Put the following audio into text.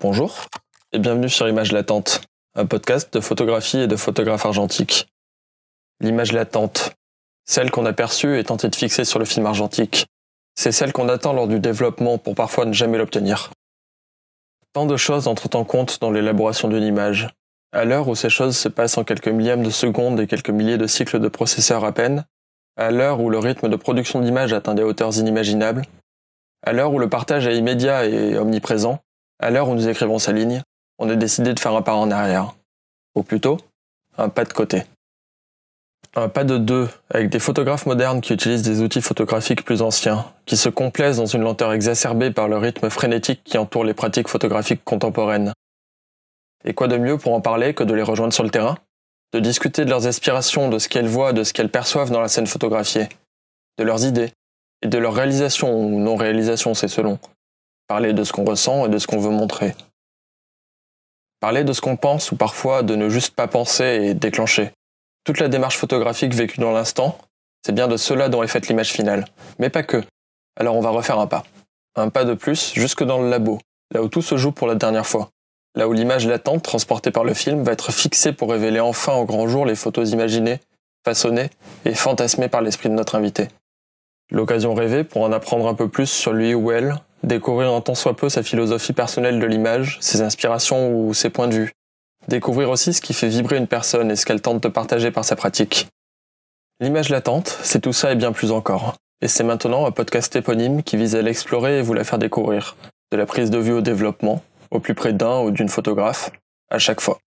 Bonjour et bienvenue sur Image Latente, un podcast de photographie et de photographe argentique. L'image latente, celle qu'on a perçue et tenté de fixer sur le film argentique, c'est celle qu'on attend lors du développement pour parfois ne jamais l'obtenir. Tant de choses entrent en compte dans l'élaboration d'une image. À l'heure où ces choses se passent en quelques millièmes de seconde et quelques milliers de cycles de processeurs à peine, à l'heure où le rythme de production d'images atteint des hauteurs inimaginables, à l'heure où le partage est immédiat et omniprésent, à l'heure où nous écrivons sa ligne, on a décidé de faire un pas en arrière. Ou plutôt, un pas de côté. Un pas de deux, avec des photographes modernes qui utilisent des outils photographiques plus anciens, qui se complaisent dans une lenteur exacerbée par le rythme frénétique qui entoure les pratiques photographiques contemporaines. Et quoi de mieux pour en parler que de les rejoindre sur le terrain? De discuter de leurs aspirations, de ce qu'elles voient, de ce qu'elles perçoivent dans la scène photographiée, de leurs idées, et de leurs réalisations ou non-réalisations, c'est selon. Parler de ce qu'on ressent et de ce qu'on veut montrer. Parler de ce qu'on pense ou parfois de ne juste pas penser et déclencher. Toute la démarche photographique vécue dans l'instant, c'est bien de cela dont est faite l'image finale. Mais pas que. Alors on va refaire un pas. Un pas de plus jusque dans le labo, là où tout se joue pour la dernière fois. Là où l'image latente transportée par le film va être fixée pour révéler enfin au grand jour les photos imaginées, façonnées et fantasmées par l'esprit de notre invité. L'occasion rêvée pour en apprendre un peu plus sur lui ou elle, découvrir un tant soit peu sa philosophie personnelle de l'image, ses inspirations ou ses points de vue. Découvrir aussi ce qui fait vibrer une personne et ce qu'elle tente de partager par sa pratique. L'image latente, c'est tout ça et bien plus encore. Et c'est maintenant un podcast éponyme qui vise à l'explorer et vous la faire découvrir. De la prise de vue au développement, au plus près d'un ou d'une photographe, à chaque fois.